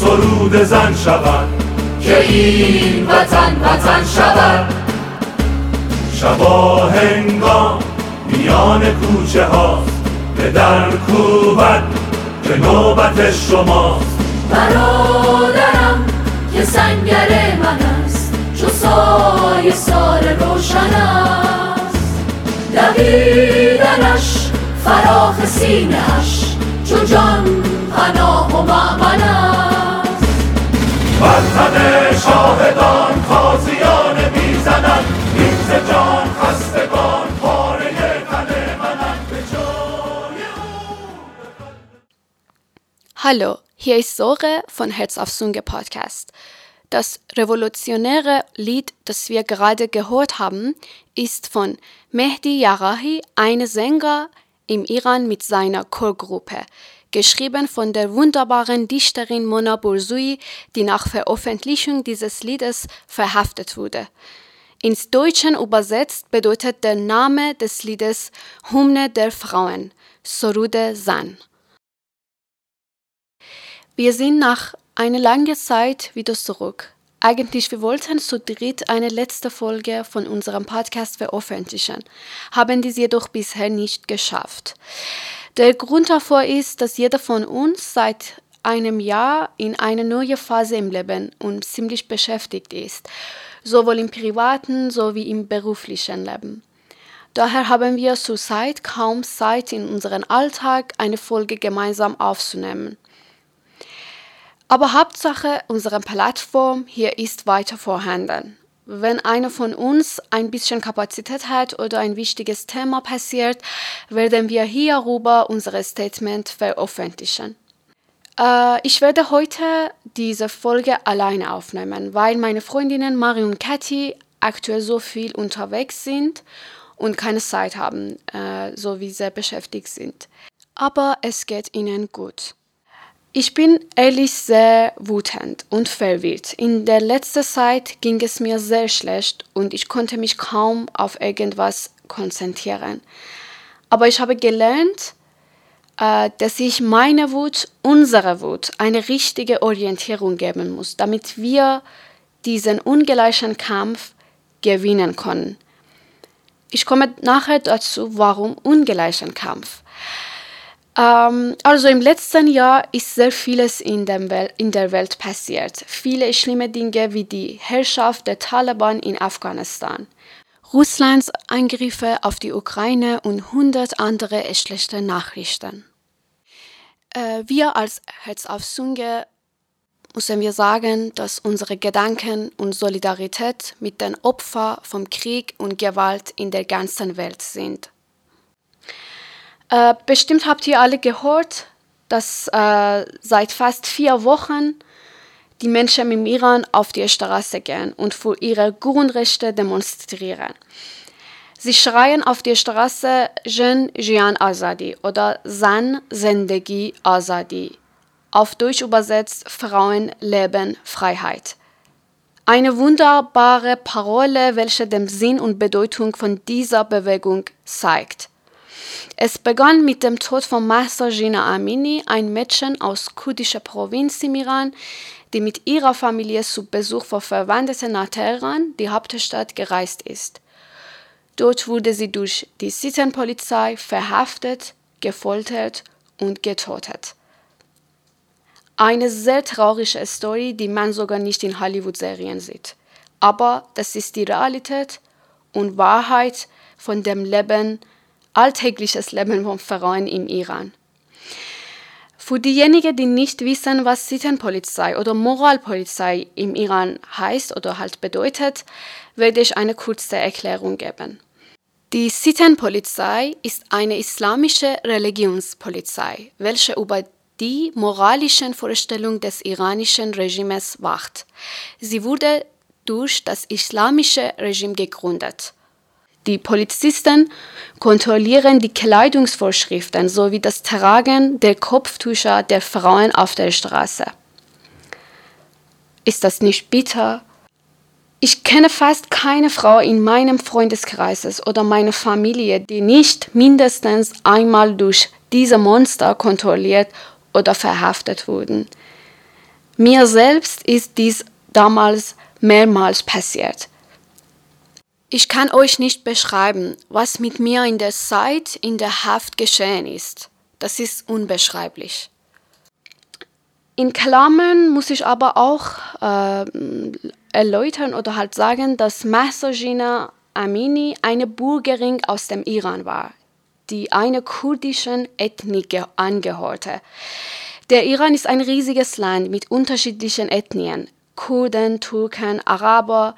سرود زن شود. که این وطن وطن شود. شبا هنگام میان کوچه هاست. به در کوبت که نوبت شماست. برادرم که سنگر من است. چو سای سال روشن است. دویدنش فراخ سینهش چو جان پناه و معمن است وطن شاهدان تازیان میزنند این ز جان خستگان پاره تن منند به جای او Hallo, hier ist Sore von Herz auf Sunge Podcast. Das revolutionäre Lied, das wir gerade gehört haben, ist von Mehdi Yarahi, ein Sänger im Iran mit seiner Chorgruppe, geschrieben von der wunderbaren Dichterin Mona Burzui, die nach Veröffentlichung dieses Liedes verhaftet wurde. Ins Deutschen übersetzt bedeutet der Name des Liedes Hymne der Frauen, Sorude Zan. Wir sind nach einer langen Zeit wieder zurück. Eigentlich, wir wollten zu dritt eine letzte Folge von unserem Podcast veröffentlichen, haben dies jedoch bisher nicht geschafft. Der Grund dafür ist, dass jeder von uns seit einem Jahr in eine neue Phase im Leben und ziemlich beschäftigt ist, sowohl im privaten sowie im beruflichen Leben. Daher haben wir zurzeit kaum Zeit in unserem Alltag eine Folge gemeinsam aufzunehmen. Aber Hauptsache, unsere Plattform hier ist weiter vorhanden. Wenn einer von uns ein bisschen Kapazität hat oder ein wichtiges Thema passiert, werden wir hierüber unser Statement veröffentlichen. Äh, ich werde heute diese Folge alleine aufnehmen, weil meine Freundinnen Mari und Kathi aktuell so viel unterwegs sind und keine Zeit haben, äh, so wie sie beschäftigt sind. Aber es geht ihnen gut. Ich bin ehrlich sehr wütend und verwirrt. In der letzten Zeit ging es mir sehr schlecht und ich konnte mich kaum auf irgendwas konzentrieren. Aber ich habe gelernt, äh, dass ich meine Wut, unsere Wut, eine richtige Orientierung geben muss, damit wir diesen ungleichen Kampf gewinnen können. Ich komme nachher dazu, warum ungleichen Kampf. Ähm, also im letzten Jahr ist sehr vieles in, Wel in der Welt passiert. Viele schlimme Dinge wie die Herrschaft der Taliban in Afghanistan, Russlands Angriffe auf die Ukraine und hundert andere schlechte Nachrichten. Äh, wir als Herz auf Sunge müssen wir sagen, dass unsere Gedanken und Solidarität mit den Opfern vom Krieg und Gewalt in der ganzen Welt sind. Äh, bestimmt habt ihr alle gehört, dass äh, seit fast vier Wochen die Menschen im Iran auf die Straße gehen und für ihre Grundrechte demonstrieren. Sie schreien auf die Straße Jen Jian Azadi oder San Zendegi Azadi. Auf Deutsch übersetzt Frauen, Leben, Freiheit. Eine wunderbare Parole, welche den Sinn und Bedeutung von dieser Bewegung zeigt. Es begann mit dem Tod von Mahsa Jina Amini, ein Mädchen aus kurdischer Provinz im Iran, die mit ihrer Familie zu Besuch von Verwandten nach Teheran, die Hauptstadt, gereist ist. Dort wurde sie durch die Sittenpolizei verhaftet, gefoltert und getötet. Eine sehr traurige Story, die man sogar nicht in Hollywood-Serien sieht. Aber das ist die Realität und Wahrheit von dem Leben, alltägliches Leben von Frauen im Iran. Für diejenigen, die nicht wissen, was Sittenpolizei oder Moralpolizei im Iran heißt oder halt bedeutet, werde ich eine kurze Erklärung geben. Die Sittenpolizei ist eine islamische Religionspolizei, welche über die moralischen Vorstellungen des iranischen Regimes wacht. Sie wurde durch das islamische Regime gegründet. Die Polizisten kontrollieren die Kleidungsvorschriften sowie das Tragen der Kopftücher der Frauen auf der Straße. Ist das nicht bitter? Ich kenne fast keine Frau in meinem Freundeskreis oder meiner Familie, die nicht mindestens einmal durch diese Monster kontrolliert oder verhaftet wurden. Mir selbst ist dies damals mehrmals passiert. Ich kann euch nicht beschreiben, was mit mir in der Zeit in der Haft geschehen ist. Das ist unbeschreiblich. In Klammern muss ich aber auch äh, erläutern oder halt sagen, dass Mahsa Jina Amini eine Bürgerin aus dem Iran war, die einer kurdischen Ethnie angehörte. Der Iran ist ein riesiges Land mit unterschiedlichen Ethnien, Kurden, Türken, Araber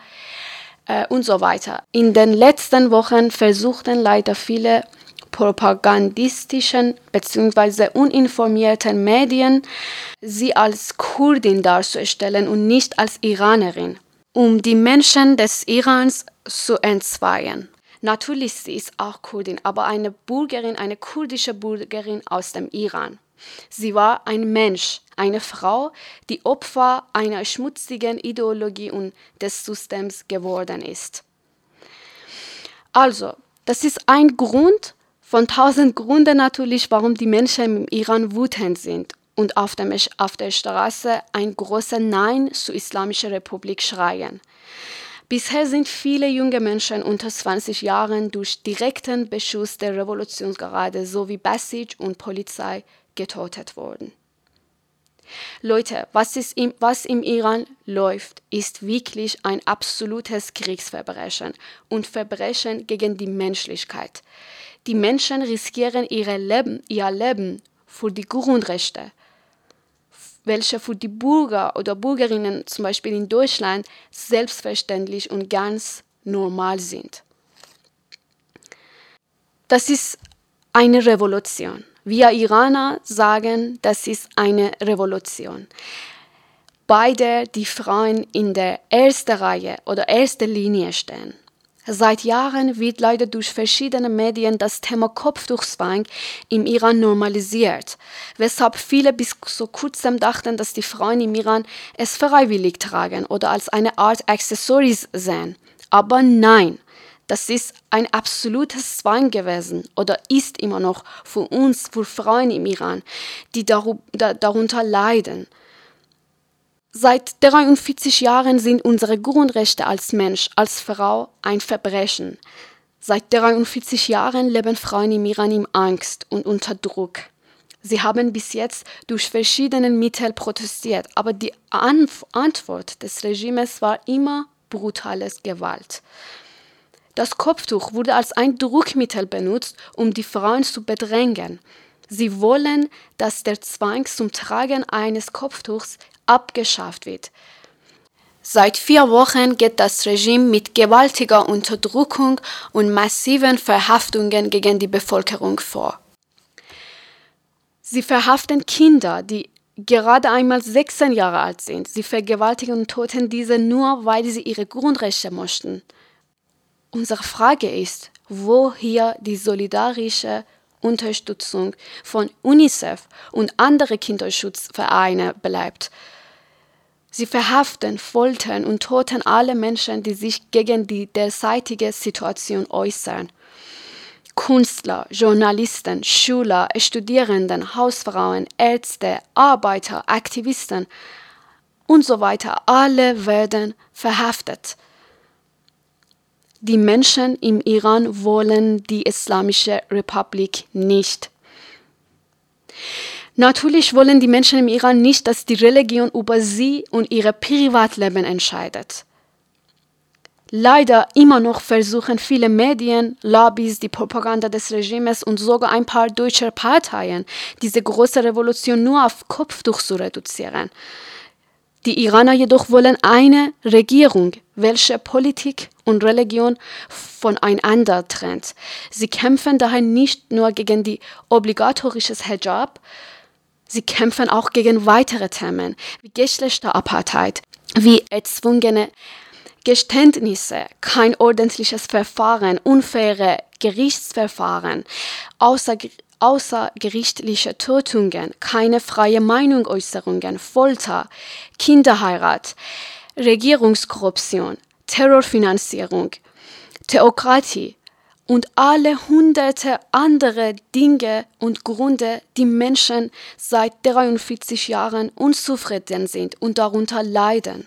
äh, und so weiter. In den letzten Wochen versuchten leider viele propagandistischen bzw. uninformierten Medien sie als Kurdin darzustellen und nicht als Iranerin, um die Menschen des Irans zu entzweien. Natürlich sie ist auch Kurdin, aber eine Bürgerin, eine kurdische Bürgerin aus dem Iran. Sie war ein Mensch, eine Frau, die Opfer einer schmutzigen Ideologie und des Systems geworden ist. Also, das ist ein Grund von tausend Gründen natürlich, warum die Menschen im Iran wütend sind und auf der, auf der Straße ein großes Nein zur Islamischen Republik schreien. Bisher sind viele junge Menschen unter 20 Jahren durch direkten Beschuss der Revolutionsgarde sowie Basij und Polizei getötet worden. Leute, was, im, was im Iran läuft, ist wirklich ein absolutes Kriegsverbrechen und Verbrechen gegen die Menschlichkeit. Die Menschen riskieren ihre Leben, ihr Leben für die Grundrechte, welche für die Bürger oder Bürgerinnen zum Beispiel in Deutschland selbstverständlich und ganz normal sind. Das ist eine Revolution. Wir Iraner sagen, das ist eine Revolution, bei der die Frauen in der ersten Reihe oder ersten Linie stehen. Seit Jahren wird leider durch verschiedene Medien das Thema Kopftuchzwang im Iran normalisiert, weshalb viele bis vor kurzem dachten, dass die Frauen im Iran es freiwillig tragen oder als eine Art Accessories sehen. Aber nein, das ist ein absolutes Zwang gewesen oder ist immer noch für uns, für Frauen im Iran, die darunter leiden. Seit 43 Jahren sind unsere Grundrechte als Mensch, als Frau ein Verbrechen. Seit 43 Jahren leben Frauen im Iran in Angst und unter Druck. Sie haben bis jetzt durch verschiedene Mittel protestiert, aber die Antwort des Regimes war immer brutales Gewalt. Das Kopftuch wurde als ein Druckmittel benutzt, um die Frauen zu bedrängen. Sie wollen, dass der Zwang zum Tragen eines Kopftuchs abgeschafft wird. Seit vier Wochen geht das Regime mit gewaltiger Unterdrückung und massiven Verhaftungen gegen die Bevölkerung vor. Sie verhaften Kinder, die gerade einmal 16 Jahre alt sind. Sie vergewaltigen und töten diese nur, weil sie ihre Grundrechte möchten. Unsere Frage ist, wo hier die solidarische Unterstützung von UNICEF und andere Kinderschutzvereine bleibt. Sie verhaften, foltern und töten alle Menschen, die sich gegen die derzeitige Situation äußern. Künstler, Journalisten, Schüler, Studierenden, Hausfrauen, Ärzte, Arbeiter, Aktivisten und so weiter, alle werden verhaftet. Die Menschen im Iran wollen die Islamische Republik nicht. Natürlich wollen die Menschen im Iran nicht, dass die Religion über sie und ihr Privatleben entscheidet. Leider immer noch versuchen viele Medien, Lobbys, die Propaganda des Regimes und sogar ein paar deutsche Parteien, diese große Revolution nur auf Kopftuch zu reduzieren. Die Iraner jedoch wollen eine Regierung, welche Politik und Religion voneinander trennt. Sie kämpfen daher nicht nur gegen die obligatorisches Hijab, sie kämpfen auch gegen weitere Themen wie Geschlechterapartheit, wie erzwungene Geständnisse, kein ordentliches Verfahren, unfaire Gerichtsverfahren, außergerichtliche außergerichtliche Tötungen, keine freie Meinungsäußerungen, Folter, Kinderheirat, Regierungskorruption, Terrorfinanzierung, Theokratie und alle hunderte andere Dinge und Gründe, die Menschen seit 43 Jahren unzufrieden sind und darunter leiden.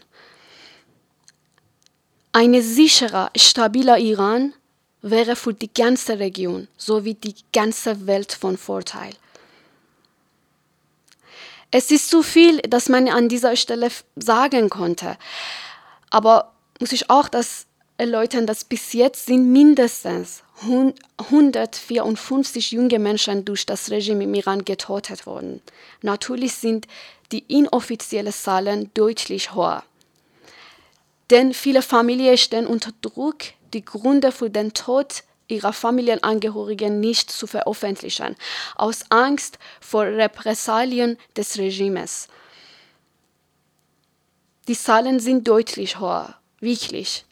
Ein sicherer, stabiler Iran wäre für die ganze Region sowie die ganze Welt von Vorteil. Es ist zu viel, dass man an dieser Stelle sagen konnte. Aber muss ich auch das erläutern, dass bis jetzt sind mindestens 154 junge Menschen durch das Regime im Iran getötet worden. Natürlich sind die inoffiziellen Zahlen deutlich höher. Denn viele Familien stehen unter Druck, die Gründe für den Tod ihrer Familienangehörigen nicht zu veröffentlichen, aus Angst vor Repressalien des Regimes. Die Zahlen sind deutlich höher, wirklich.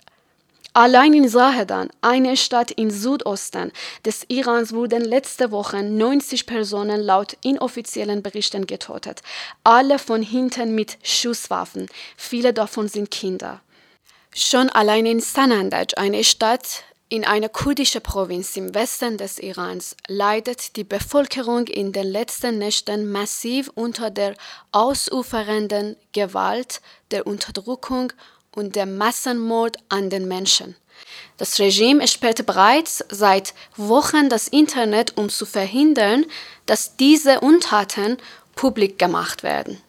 Allein in Sahedan, eine Stadt im Südosten des Irans, wurden letzte Woche 90 Personen laut inoffiziellen Berichten getötet. Alle von hinten mit Schusswaffen. Viele davon sind Kinder. Schon allein in Sanandaj, eine Stadt in einer kurdischen Provinz im Westen des Irans leidet die Bevölkerung in den letzten Nächten massiv unter der ausufernden Gewalt, der Unterdrückung und dem Massenmord an den Menschen. Das Regime sperrt bereits seit Wochen das Internet, um zu verhindern, dass diese Untaten publik gemacht werden.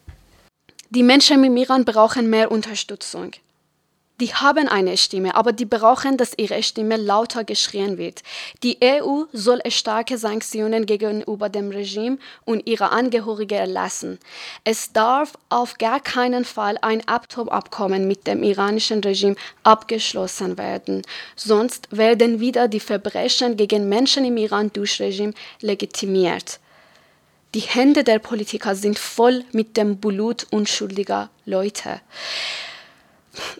Die Menschen im Iran brauchen mehr Unterstützung die haben eine Stimme, aber die brauchen, dass ihre Stimme lauter geschrien wird. Die EU soll starke Sanktionen gegenüber dem Regime und ihre Angehörigen erlassen. Es darf auf gar keinen Fall ein Atomabkommen mit dem iranischen Regime abgeschlossen werden, sonst werden wieder die Verbrechen gegen Menschen im Iran durch Regime legitimiert. Die Hände der Politiker sind voll mit dem Blut unschuldiger Leute.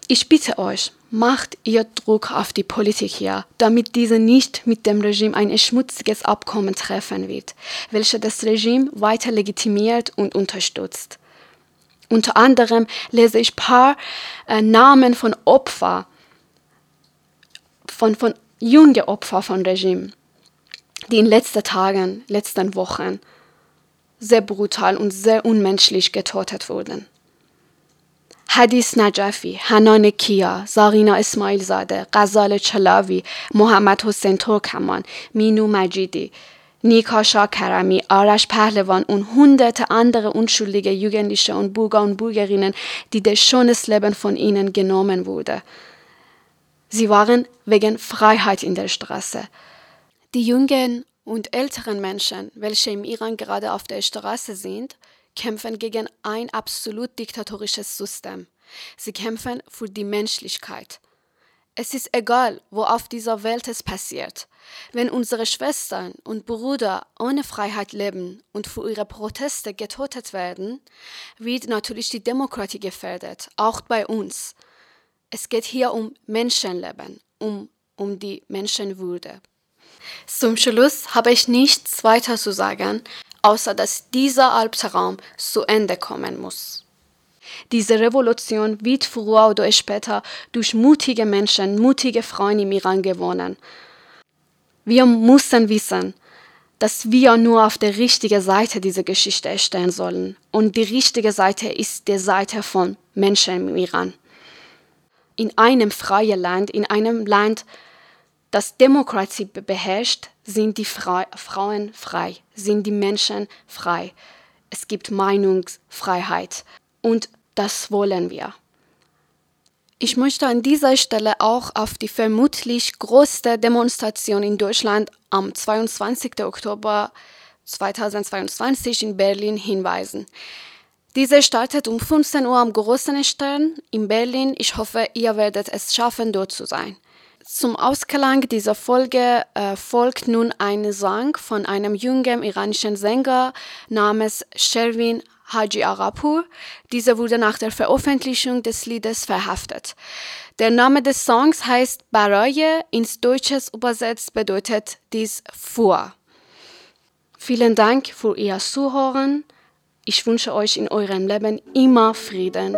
Ich bitte euch, macht ihr Druck auf die Politik hier, damit diese nicht mit dem Regime ein schmutziges Abkommen treffen wird, welches das Regime weiter legitimiert und unterstützt. Unter anderem lese ich paar äh, Namen von Opfern, von, von jungen Opfern von Regime, die in letzten Tagen, letzten Wochen sehr brutal und sehr unmenschlich getötet wurden. حدیث نجفی، حنان کیا، زارینا اسماعیل زاده، غزال چلاوی، محمد حسین ترکمان، مینو مجیدی, Nikasha Karami, Arash Pehlevan und hunderte andere unschuldige Jugendliche und Bürger und Bürgerinnen, die das schönes Leben von ihnen genommen wurde. Sie waren wegen Freiheit in der Straße. Die jungen und älteren Menschen, welche im Iran gerade auf der Straße sind, kämpfen gegen ein absolut diktatorisches System. Sie kämpfen für die Menschlichkeit. Es ist egal, wo auf dieser Welt es passiert. Wenn unsere Schwestern und Brüder ohne Freiheit leben und für ihre Proteste getötet werden, wird natürlich die Demokratie gefährdet, auch bei uns. Es geht hier um Menschenleben, um, um die Menschenwürde. Zum Schluss habe ich nichts weiter zu sagen, außer dass dieser Albtraum zu Ende kommen muss. Diese Revolution wird früher oder später durch mutige Menschen, mutige Frauen im Iran gewonnen. Wir müssen wissen, dass wir nur auf der richtigen Seite dieser Geschichte stehen sollen. Und die richtige Seite ist die Seite von Menschen im Iran. In einem freien Land, in einem Land, das Demokratie beherrscht, sind die Fra Frauen frei, sind die Menschen frei. Es gibt Meinungsfreiheit und das wollen wir. Ich möchte an dieser Stelle auch auf die vermutlich größte Demonstration in Deutschland am 22. Oktober 2022 in Berlin hinweisen. Diese startet um 15 Uhr am Großen Stern in Berlin. Ich hoffe, ihr werdet es schaffen, dort zu sein. Zum Ausklang dieser Folge äh, folgt nun ein Song von einem jungen iranischen Sänger namens Sherwin Haji Agapur. Dieser wurde nach der Veröffentlichung des Liedes verhaftet. Der Name des Songs heißt Baraye, ins Deutsches übersetzt bedeutet dies vor. Vielen Dank für Ihr Zuhören. Ich wünsche euch in eurem Leben immer Frieden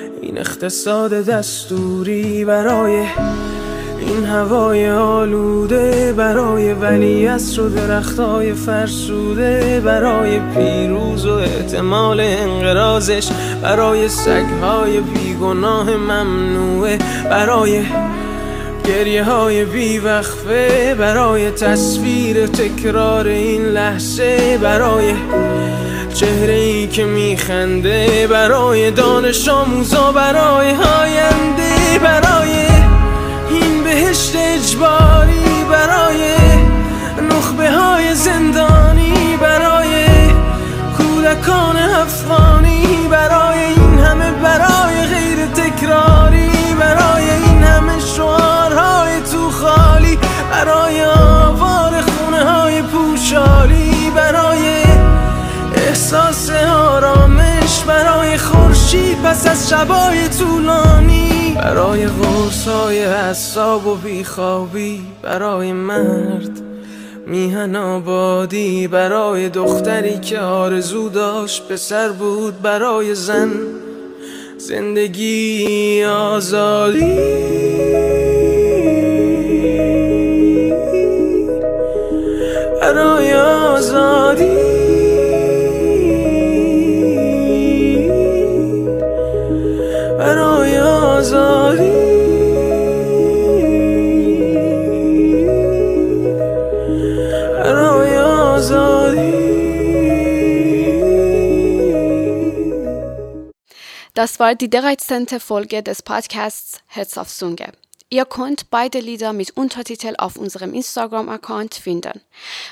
این اقتصاد دستوری برای این هوای آلوده برای ولی و درختای فرسوده برای پیروز و احتمال انقرازش برای سگهای بیگناه ممنوعه برای گریه های بیوقفه برای تصویر تکرار این لحظه برای چهره ای که میخنده برای دانش آموزا برای آینده برای شبای طولانی. برای غرصای حساب و بیخوابی برای مرد میهن آبادی برای دختری که آرزو داشت پسر بود برای زن زندگی آزادی. برای آزادی. Das war die 13. Folge des Podcasts Herz auf Zunge. Ihr könnt beide Lieder mit Untertitel auf unserem Instagram-Account finden.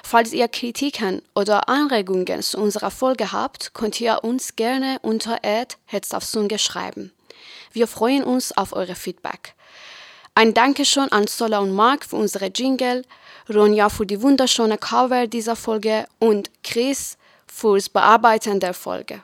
Falls ihr Kritiken oder Anregungen zu unserer Folge habt, könnt ihr uns gerne unter Herz auf Zunge schreiben. Wir freuen uns auf eure Feedback. Ein Dankeschön an Sola und Mark für unsere Jingle, Ronja für die wunderschöne Cover dieser Folge und Chris fürs Bearbeiten der Folge.